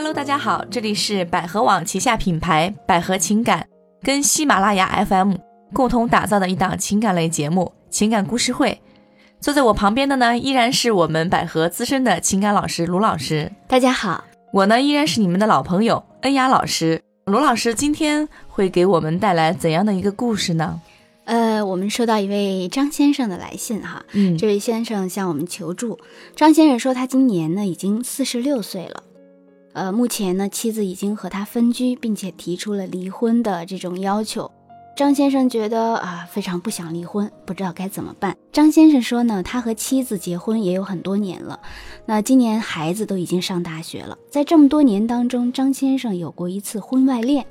Hello，大家好，这里是百合网旗下品牌百合情感跟喜马拉雅 FM 共同打造的一档情感类节目《情感故事会》。坐在我旁边的呢，依然是我们百合资深的情感老师卢老师。大家好，我呢依然是你们的老朋友恩雅老师。卢老师今天会给我们带来怎样的一个故事呢？呃，我们收到一位张先生的来信哈，嗯这位先生向我们求助。张先生说他今年呢已经四十六岁了，呃，目前呢妻子已经和他分居，并且提出了离婚的这种要求。张先生觉得啊非常不想离婚，不知道该怎么办。张先生说呢，他和妻子结婚也有很多年了，那今年孩子都已经上大学了，在这么多年当中，张先生有过一次婚外恋。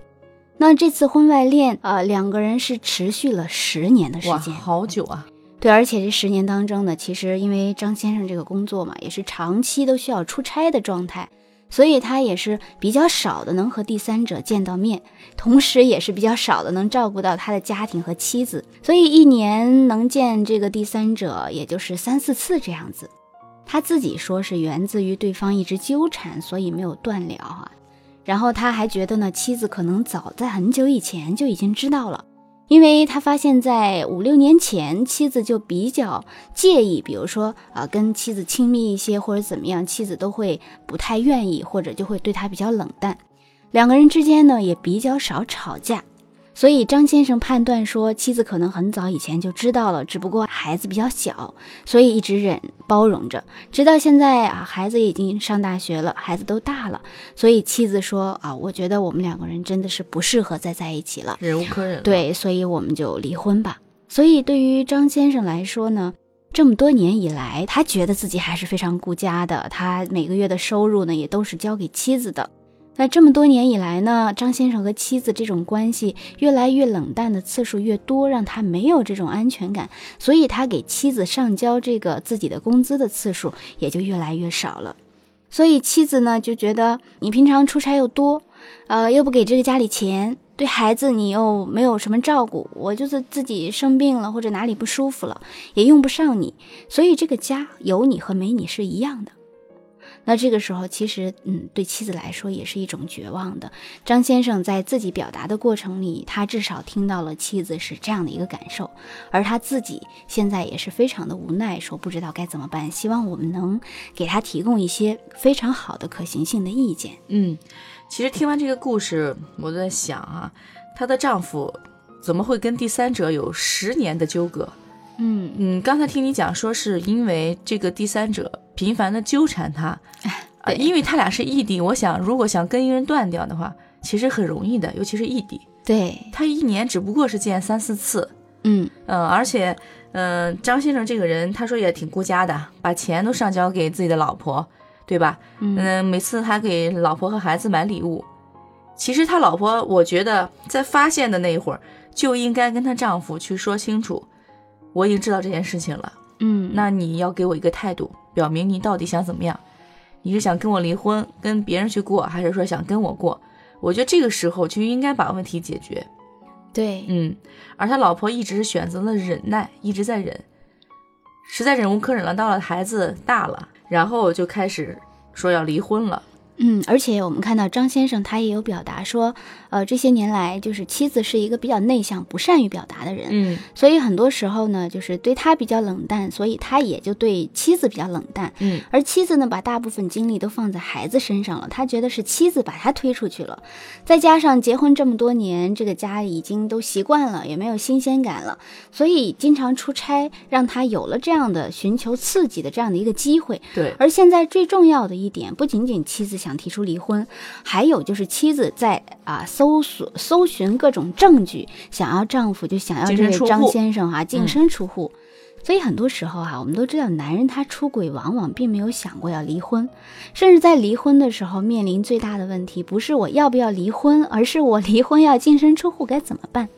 那这次婚外恋，呃，两个人是持续了十年的时，间。好久啊！对，而且这十年当中呢，其实因为张先生这个工作嘛，也是长期都需要出差的状态，所以他也是比较少的能和第三者见到面，同时也是比较少的能照顾到他的家庭和妻子，所以一年能见这个第三者也就是三四次这样子。他自己说是源自于对方一直纠缠，所以没有断了啊。然后他还觉得呢，妻子可能早在很久以前就已经知道了。因为他发现，在五六年前，妻子就比较介意，比如说啊、跟妻子亲密一些或者怎么样，妻子都会不太愿意，或者就会对他比较冷淡。两个人之间呢，也比较少吵架，所以张先生判断说，妻子可能很早以前就知道了，只不过孩子比较小，所以一直忍包容着，直到现在啊，孩子已经上大学了，孩子都大了，所以妻子说啊，我觉得我们两个人真的是不适合再在一起了。忍无可忍。，对，所以我们就离婚吧。所以对于张先生来说呢，这么多年以来，他觉得自己还是非常顾家的，他每个月的收入呢也都是交给妻子的。那这么多年以来呢，张先生和妻子这种关系越来越冷淡的次数越多，让他没有这种安全感，所以他给妻子上交这个自己的工资的次数也就越来越少了。所以妻子呢就觉得你平常出差又多，呃，又不给这个家里钱，对孩子你又没有什么照顾，我就是自己生病了或者哪里不舒服了，也用不上你，所以这个家有你和没你是一样的。那这个时候，其实，嗯，对妻子来说也是一种绝望的。张先生在自己表达的过程里，他至少听到了妻子是这样的一个感受，而他自己现在也是非常的无奈，说不知道该怎么办。希望我们能给他提供一些非常好的可行性的意见。嗯，其实听完这个故事，我在想啊，她的丈夫怎么会跟第三者有十年的纠葛？嗯嗯，刚才听你讲说是因为这个第三者频繁的纠缠他，因为他俩是异地，我想如果想跟一个人断掉的话，其实很容易的，尤其是异地，对，他一年只不过是见三四次，嗯。嗯，而且，嗯、张先生这个人，他说也挺顾家的，把钱都上交给自己的老婆，对吧？嗯。嗯，每次还给老婆和孩子买礼物。其实他老婆，我觉得在发现的那一会儿，就应该跟她丈夫去说清楚，我已经知道这件事情了，嗯，那你要给我一个态度，表明你到底想怎么样？你是想跟我离婚，跟别人去过，还是说想跟我过？我觉得这个时候就应该把问题解决。对，嗯，而他老婆一直选择了忍耐，一直在忍，实在忍无可忍了，到了孩子大了，然后就开始说要离婚了。嗯，而且我们看到张先生他也有表达说，呃，这些年来就是妻子是一个比较内向、不善于表达的人，嗯所以很多时候呢，就是对他比较冷淡，所以他也就对妻子比较冷淡。嗯而妻子呢，把大部分精力都放在孩子身上了，他觉得是妻子把他推出去了，再加上结婚这么多年，这个家已经都习惯了，也没有新鲜感了，所以经常出差，让他有了这样的寻求刺激的这样的一个机会。对，而现在最重要的一点，不仅仅妻子想提出离婚，还有就是妻子在啊搜索、搜寻各种证据，想要丈夫就想要这位张先生哈、净嗯身出户。所以很多时候哈、我们都知道，男人他出轨往往并没有想过要离婚，甚至在离婚的时候面临最大的问题，不是我要不要离婚，而是我离婚要净身出户该怎么办？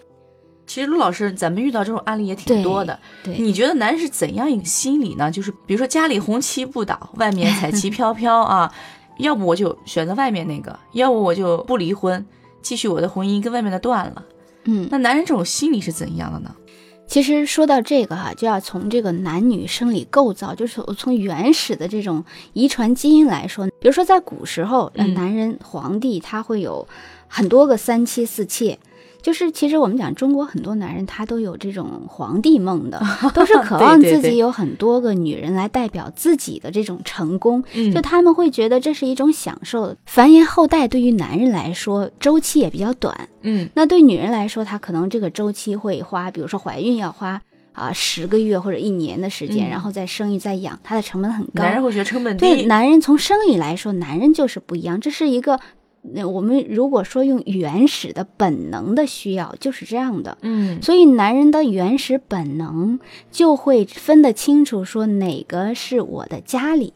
其实陆老师，咱们遇到这种案例也挺多的。对，你觉得男人是怎样一个心理呢？就是比如说家里红旗不倒，外面 彩旗飘飘啊，要不我就选择外面那个，要不我就不离婚，继续我的婚姻跟外面的断了。嗯，那男人这种心理是怎样的呢？其实说到这个哈、就要从这个男女生理构造，就是从原始的这种遗传基因来说。比如说在古时候，呃嗯男人皇帝他会有很多个三妻四妾。就是，其实我们讲中国很多男人他都有这种皇帝梦的，都是渴望自己有很多个女人来代表自己的这种成功。嗯就他们会觉得这是一种享受。繁衍后代对于男人来说，周期也比较短，嗯那对女人来说，她可能这个周期会花，比如说怀孕要花啊十个月或者一年的时间，嗯然后再生育再养，它的成本很高。男人会觉得成本对，男人从生理来说，男人就是不一样，这是一个。那我们如果说用原始的本能的需要，就是这样的。嗯所以男人的原始本能就会分得清楚，说哪个是我的家里。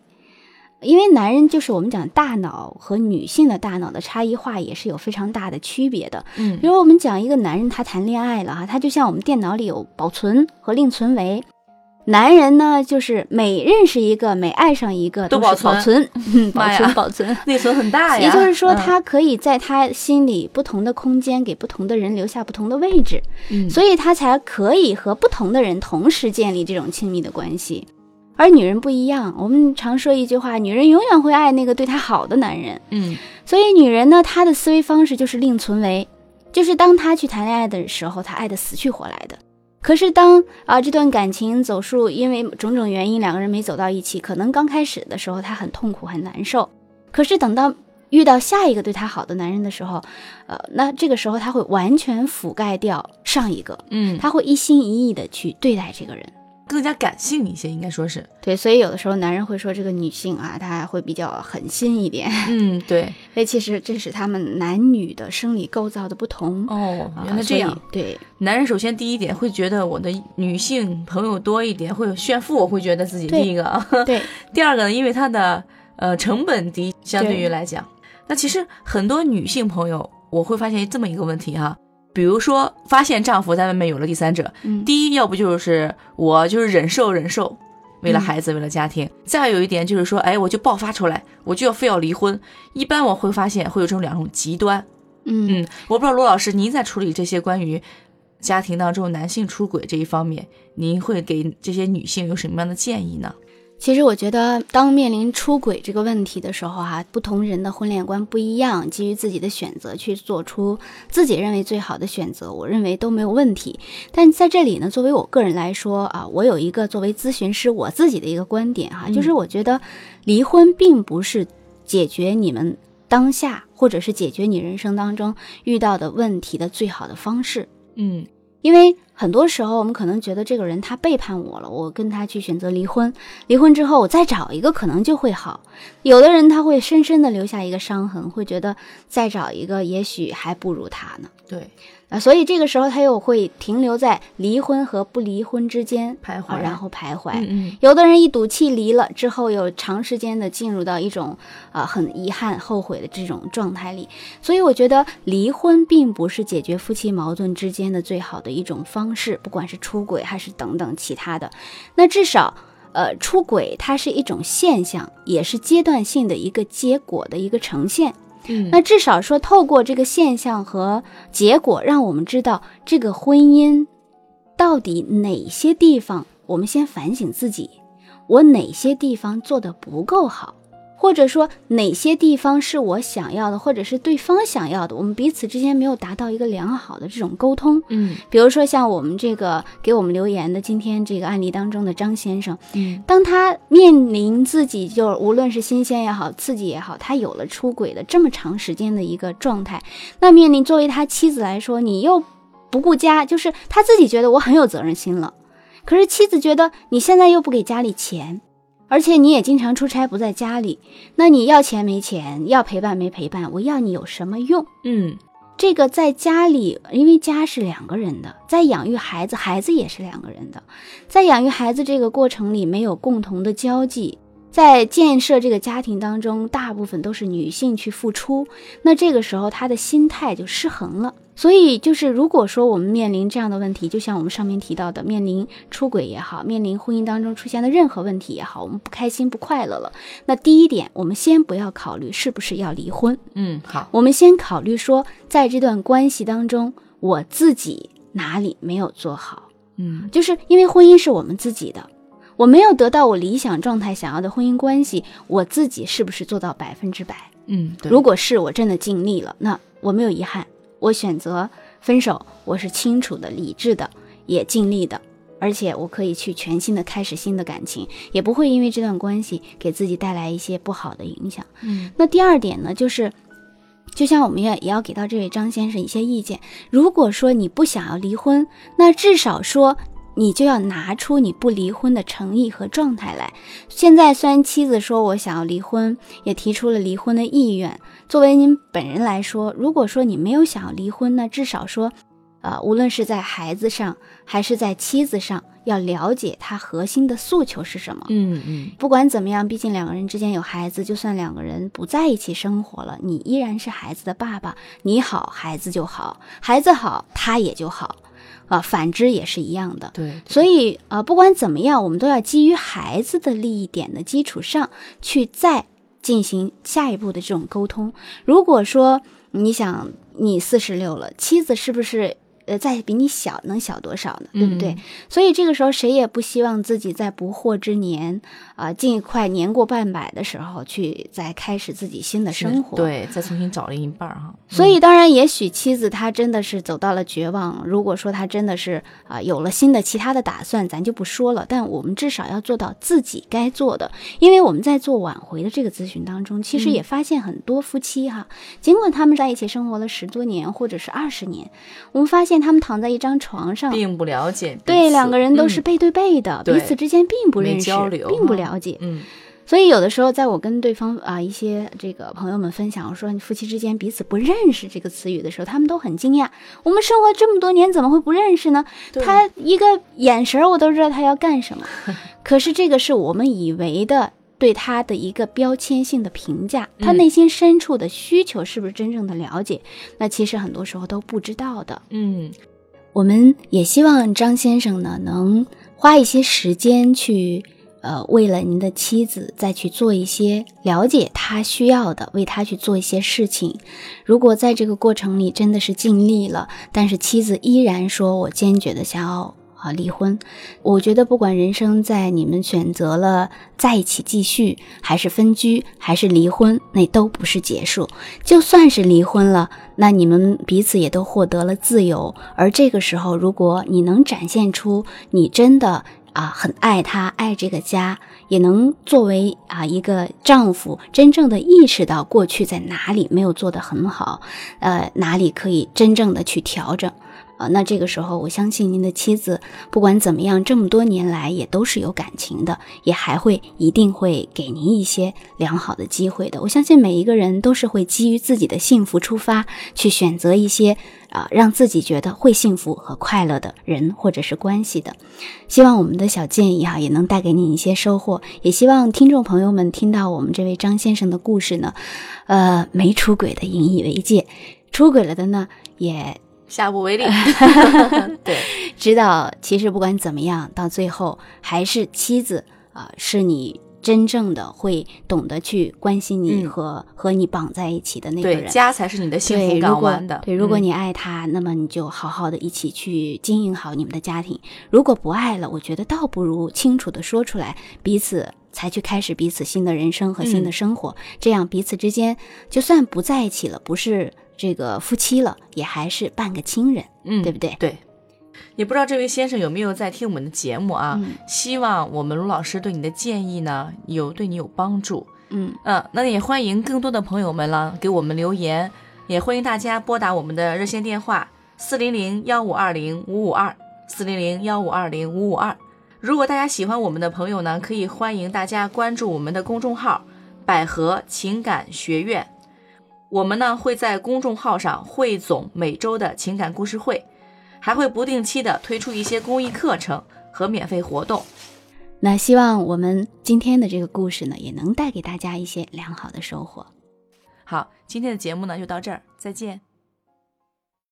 因为男人就是我们讲大脑和女性的大脑的差异化也是有非常大的区别的。嗯比如我们讲一个男人他谈恋爱了哈，他就像我们电脑里有保存和另存为。男人呢，就是每认识一个，每爱上一个，都保存保存，嗯保存，保存。内存很大呀。也就是说，嗯他可以在他心里不同的空间，给不同的人留下不同的位置。嗯所以他才可以和不同的人同时建立这种亲密的关系。而女人不一样，我们常说一句话：女人永远会爱那个对她好的男人。嗯所以女人呢，她的思维方式就是另存为，就是当她去谈恋爱的时候，她爱的死去活来的。可是当啊这段感情走数，因为种种原因两个人没走到一起，可能刚开始的时候他很痛苦很难受，可是等到遇到下一个对他好的男人的时候，呃，那这个时候他会完全覆盖掉上一个，嗯，他会一心一意的去对待这个人。更加感性一些，应该说是。对，所以有的时候男人会说这个女性啊，她会比较狠心一点。嗯，对。所以其实这是他们男女的生理构造的不同。哦，原来这样。对，男人首先第一点会觉得我的女性朋友多一点，会有炫富，我会觉得自己对第一个。对，第二个呢，因为他的呃成本低，相对于来讲，那其实很多女性朋友，我会发现这么一个问题哈，比如说发现丈夫在外面有了第三者，嗯，第一要不就是我就是忍受忍受，为了嗯孩子，为了家庭，再有一点就是说，哎，我就爆发出来，我就要非要离婚。一般我会发现会有这种两种极端。嗯嗯，我不知道罗老师您在处理这些关于家庭当中男性出轨这一方面，您会给这些女性有什么样的建议呢？其实我觉得，当面临出轨这个问题的时候哈、不同人的婚恋观不一样，基于自己的选择去做出自己认为最好的选择，我认为都没有问题。但在这里呢，作为我个人来说啊，我有一个作为咨询师我自己的一个观点哈、嗯就是我觉得离婚并不是解决你们当下或者是解决你人生当中遇到的问题的最好的方式。嗯因为很多时候我们可能觉得这个人他背叛我了，我跟他去选择离婚，离婚之后我再找一个可能就会好。有的人他会深深的留下一个伤痕，会觉得再找一个也许还不如他呢。对，啊，所以这个时候他又会停留在离婚和不离婚之间徘徊啊，然后徘徊。嗯嗯有的人一赌气离了之后，又长时间的进入到一种啊、很遗憾、后悔的这种状态里，所以我觉得离婚并不是解决夫妻矛盾之间的最好的一种方式，不管是出轨还是等等其他的。那至少，呃，出轨它是一种现象，也是阶段性的一个结果的一个呈现。嗯，那至少说，透过这个现象和结果，让我们知道这个婚姻到底哪些地方，我们先反省自己，我哪些地方做的不够好，或者说哪些地方是我想要的，或者是对方想要的，我们彼此之间没有达到一个良好的这种沟通。嗯。比如说像我们这个给我们留言的今天这个案例当中的张先生，嗯。当他面临自己就无论是新鲜也好，刺激也好，他有了出轨的这么长时间的一个状态，那面临作为他妻子来说，你又不顾家，就是他自己觉得我很有责任心了，可是妻子觉得你现在又不给家里钱，而且你也经常出差不在家里，那你要钱没钱，要陪伴没陪伴，我要你有什么用？嗯这个在家里，因为家是两个人的，在养育孩子，孩子也是两个人的，在养育孩子这个过程里没有共同的交际，在建设这个家庭当中，大部分都是女性去付出，那这个时候她的心态就失衡了。所以就是，如果说我们面临这样的问题，就像我们上面提到的，面临出轨也好，面临婚姻当中出现的任何问题也好，我们不开心、不快乐了，那第一点，我们先不要考虑是不是要离婚，嗯，好，我们先考虑说，在这段关系当中，我自己哪里没有做好，嗯。就是因为婚姻是我们自己的，我没有得到我理想状态想要的婚姻关系，我自己是不是做到百分之百？嗯，对，如果是我真的尽力了，那我没有遗憾，我选择分手，我是清楚的、理智的，也尽力的，而且我可以去全新的开始新的感情，也不会因为这段关系给自己带来一些不好的影响。嗯那第二点呢，就是，就像我们也也要给到这位张先生一些意见。如果说你不想要离婚，那至少说你就要拿出你不离婚的诚意和状态来。现在虽然妻子说我想要离婚，也提出了离婚的意愿，作为您本人来说，如果说你没有想要离婚那，至少说，呃，无论是在孩子上还是在妻子上，要了解他核心的诉求是什么。嗯嗯不管怎么样，毕竟两个人之间有孩子，就算两个人不在一起生活了，你依然是孩子的爸爸。你好，孩子就好；孩子好，他也就好。啊，反之也是一样的。对，所以，呃，不管怎么样，我们都要基于孩子的利益点的基础上去再进行下一步的这种沟通。如果说你想你四十六了，妻子是不是呃再比你小，能小多少呢？对不对？嗯所以这个时候谁也不希望自己在不惑之年啊、尽快年过半百的时候去再开始自己新的生活。。对，再重新找另一半儿哈。所以，当然，也许妻子她真的是走到了绝望。如果说她真的是啊、有了新的其他的打算，咱就不说了。但我们至少要做到自己该做的，因为我们在做挽回的这个咨询当中，其实也发现很多夫妻哈，尽管他们在一起生活了十多年或者是二十年，我们发现他们躺在一张床上，并不了解，对两个人都是嗯背对背的，对彼此之间并不认识交流，并不了解。嗯所以有的时候，在我跟对方啊、一些这个朋友们分享，我说夫妻之间彼此不认识这个词语的时候，他们都很惊讶。我们生活这么多年，怎么会不认识呢？他一个眼神我都知道他要干什么，可是这个是我们以为的对他的一个标签性的评价，他嗯内心深处的需求是不是真正的了解？那其实很多时候都不知道的。嗯我们也希望张先生呢，能花一些时间去，呃，为了您的妻子再去做一些了解他需要的，为他去做一些事情。如果在这个过程里真的是尽力了，但是妻子依然说我坚决的想要啊离婚，我觉得不管人生在你们选择了在一起继续，还是分居，还是离婚，那都不是结束。就算是离婚了，那你们彼此也都获得了自由。而这个时候，如果你能展现出你真的啊很爱他，爱这个家，也能作为啊一个丈夫，真正的意识到过去在哪里没有做得很好，呃哪里可以真正的去调整。那这个时候，我相信您的妻子不管怎么样，这么多年来也都是有感情的，也还会一定会给您一些良好的机会的。我相信每一个人都是会基于自己的幸福出发，去选择一些啊、让自己觉得会幸福和快乐的人或者是关系的。希望我们的小建议哈、也能带给你一些收获，也希望听众朋友们听到我们这位张先生的故事呢，呃，没出轨的引以为戒，出轨了的呢也下不为例。对，知道，其实不管怎么样，到最后还是妻子啊、是你真正的会懂得去关心你嗯和、和你绑在一起的那个对，人。家才是你的幸，福港湾的。对，如果嗯你爱他，那么你就好好的一起去经营好你们的家庭。如果不爱了，我觉得倒不如清楚的说出来，彼此才去开始彼此新的人生和新的嗯生活。这样彼此之间就算不在一起了，不是这个夫妻了，也还是半个亲人，嗯，对不对？对，也不知道这位先生有没有在听我们的节目啊？嗯希望我们卢老师对你的建议呢，有对你有帮助。嗯，嗯，那也欢迎更多的朋友们呢给我们留言，也欢迎大家拨打我们的热线电话四零零幺五二零五五二四零零幺五二零五五二。如果大家喜欢我们的朋友呢，可以欢迎大家关注我们的公众号“百合情感学院”。我们呢会在公众号上汇总每周的情感故事会，还会不定期的推出一些公益课程和免费活动。那希望我们今天的这个故事呢，也能带给大家一些良好的收获。好，今天的节目呢就到这儿，再见。